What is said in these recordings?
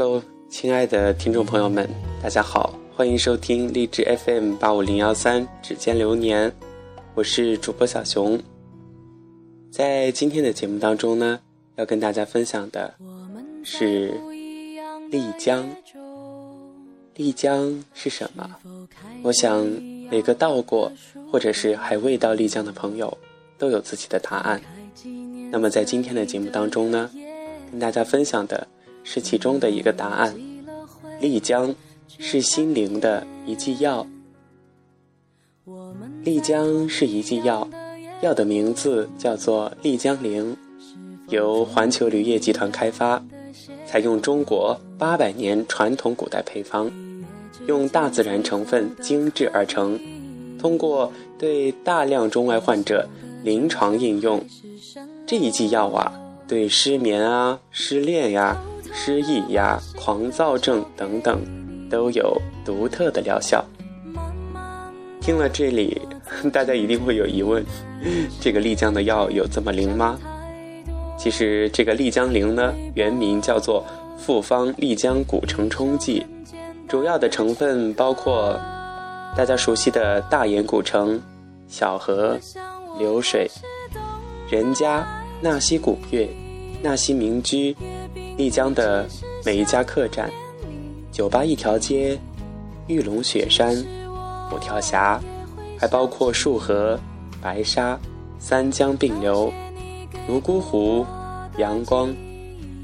Hello，亲爱的听众朋友们，大家好，欢迎收听励志 FM 八五零幺三指尖流年，我是主播小熊。在今天的节目当中呢，要跟大家分享的是丽江。丽江是什么？我想每个到过或者是还未到丽江的朋友都有自己的答案。那么在今天的节目当中呢，跟大家分享的。是其中的一个答案。丽江是心灵的一剂药。丽江是一剂药，药的名字叫做丽江灵，由环球铝业集团开发，采用中国八百年传统古代配方，用大自然成分精制而成，通过对大量中外患者临床应用，这一剂药啊，对失眠啊、失恋呀。失忆呀、狂躁症等等，都有独特的疗效。听了这里，大家一定会有疑问：这个丽江的药有这么灵吗？其实，这个丽江灵呢，原名叫做复方丽江古城冲剂，主要的成分包括大家熟悉的大研古城、小河流水、人家、纳西古月、纳西民居。丽江的每一家客栈、酒吧一条街、玉龙雪山、五条峡，还包括束河、白沙、三江并流、泸沽湖、阳光，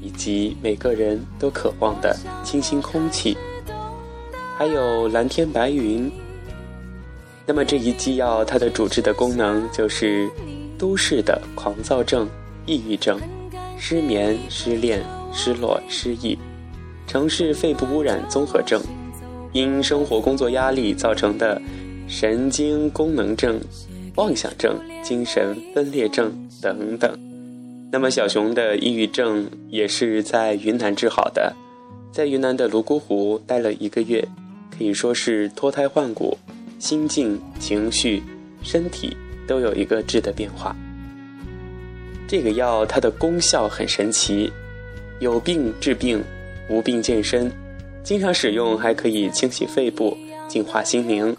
以及每个人都渴望的清新空气，还有蓝天白云。那么这一剂药，它的主治的功能就是都市的狂躁症、抑郁症、失眠、失恋。失落、失忆，城市肺部污染综合症，因生活工作压力造成的神经功能症、妄想症、精神分裂症等等。那么小熊的抑郁症也是在云南治好的，在云南的泸沽湖待了一个月，可以说是脱胎换骨，心境、情绪、身体都有一个质的变化。这个药它的功效很神奇。有病治病，无病健身，经常使用还可以清洗肺部、净化心灵。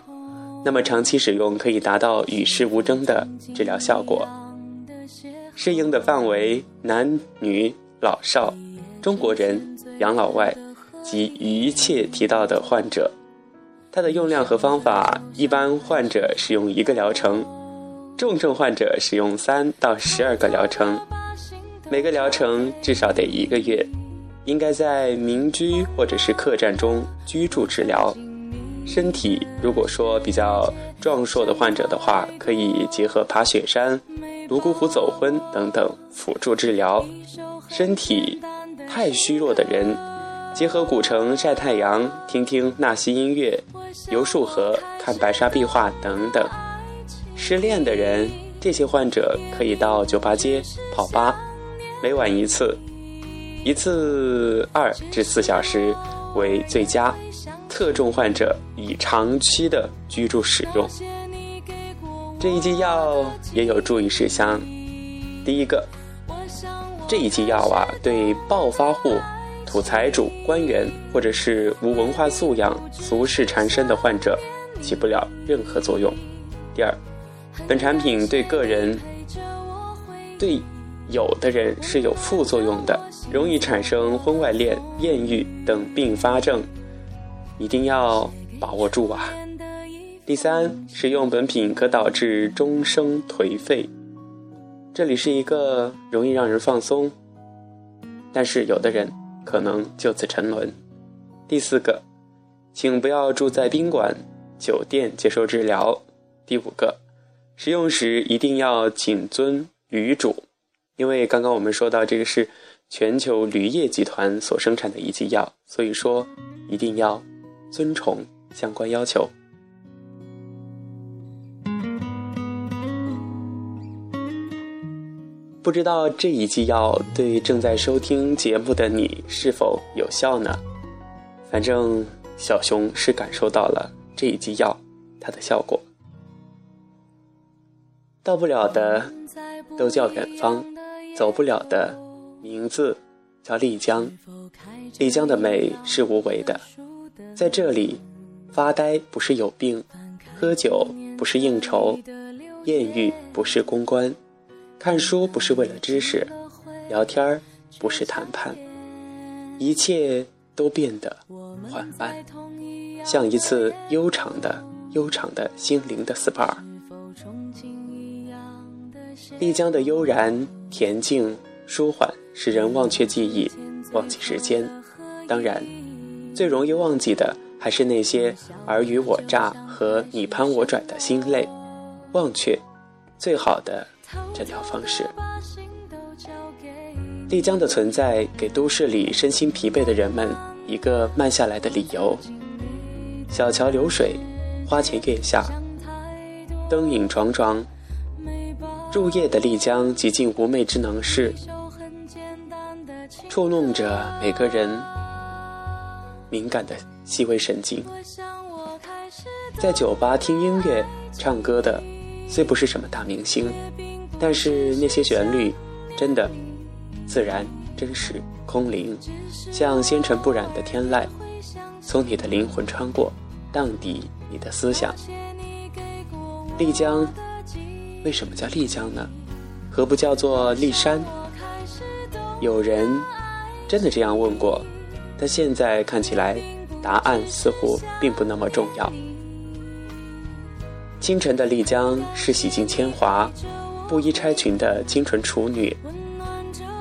那么长期使用可以达到与世无争的治疗效果。适应的范围男女老少、中国人、养老外及一切提到的患者。它的用量和方法，一般患者使用一个疗程，重症患者使用三到十二个疗程。每个疗程至少得一个月，应该在民居或者是客栈中居住治疗。身体如果说比较壮硕的患者的话，可以结合爬雪山、泸沽湖走婚等等辅助治疗。身体太虚弱的人，结合古城晒太阳、听听纳西音乐、游束河、看白沙壁画等等。失恋的人，这些患者可以到酒吧街泡吧。每晚一次，一次二至四小时为最佳。特重患者以长期的居住使用。这一剂药也有注意事项。第一个，这一剂药啊，对暴发户、土财主、官员或者是无文化素养、俗世缠身的患者起不了任何作用。第二，本产品对个人对。有的人是有副作用的，容易产生婚外恋、艳遇等并发症，一定要把握住啊！第三，使用本品可导致终生颓废，这里是一个容易让人放松，但是有的人可能就此沉沦。第四个，请不要住在宾馆、酒店接受治疗。第五个，使用时一定要谨遵铝嘱。因为刚刚我们说到这个是全球铝业集团所生产的一剂药，所以说一定要遵从相关要求。不知道这一剂药对正在收听节目的你是否有效呢？反正小熊是感受到了这一剂药它的效果。到不了的都叫远方。走不了的名字叫丽江。丽江的美是无为的，在这里，发呆不是有病，喝酒不是应酬，艳遇不是公关，看书不是为了知识，聊天不是谈判，一切都变得缓慢，像一次悠长的、悠长的心灵的 SPA。丽江的悠然、恬静、舒缓，使人忘却记忆，忘记时间。当然，最容易忘记的还是那些尔虞我诈和你攀我拽的心累。忘却，最好的诊疗方式。丽江的存在，给都市里身心疲惫的人们一个慢下来的理由。小桥流水，花前月下，灯影幢幢。入夜的丽江，极尽妩媚之能事，触弄着每个人敏感的细微神经。在酒吧听音乐、唱歌的，虽不是什么大明星，但是那些旋律真的自然、真实、空灵，像纤尘不染的天籁，从你的灵魂穿过，荡涤你的思想。丽江。为什么叫丽江呢？何不叫做丽山？有人真的这样问过，但现在看起来，答案似乎并不那么重要。清晨的丽江是洗尽铅华、布衣钗裙的清纯处女，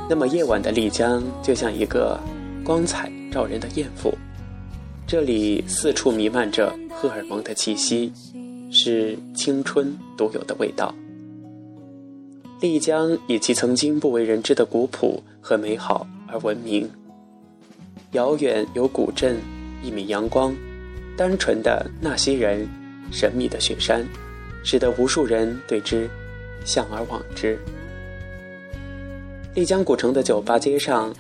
那么夜晚的丽江就像一个光彩照人的艳妇，这里四处弥漫着荷尔蒙的气息，是青春独有的味道。丽江以其曾经不为人知的古朴和美好而闻名。遥远有古镇，一米阳光，单纯的纳西人，神秘的雪山，使得无数人对之向而往之。丽江古城的酒吧街上，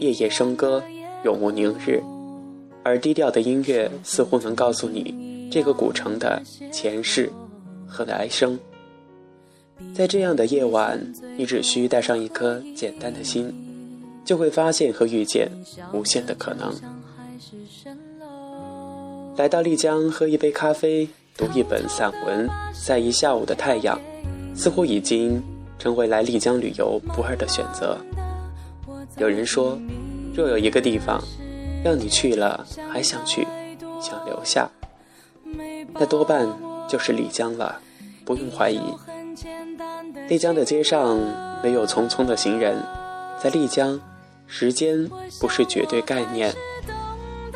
夜夜笙歌，永无宁日，而低调的音乐似乎能告诉你这个古城的前世和来生。在这样的夜晚，你只需带上一颗简单的心，就会发现和遇见无限的可能。来到丽江，喝一杯咖啡，读一本散文，晒一下午的太阳，似乎已经成为来丽江旅游不二的选择。有人说，若有一个地方让你去了还想去，想留下，那多半就是丽江了，不用怀疑。丽江的街上没有匆匆的行人，在丽江，时间不是绝对概念，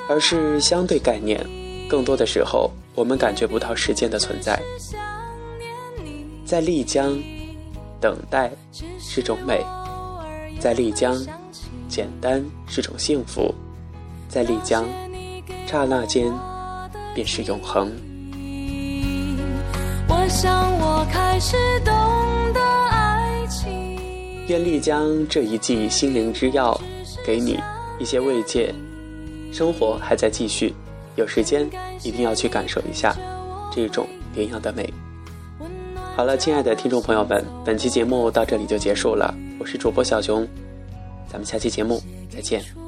而是相对概念。更多的时候，我们感觉不到时间的存在。在丽江，等待是种美；在丽江，简单是种幸福；在丽江，刹那间便是永恒。我想愿丽江这一剂心灵之药，给你一些慰藉。生活还在继续，有时间一定要去感受一下这种别样的美。好了，亲爱的听众朋友们，本期节目到这里就结束了。我是主播小熊，咱们下期节目再见。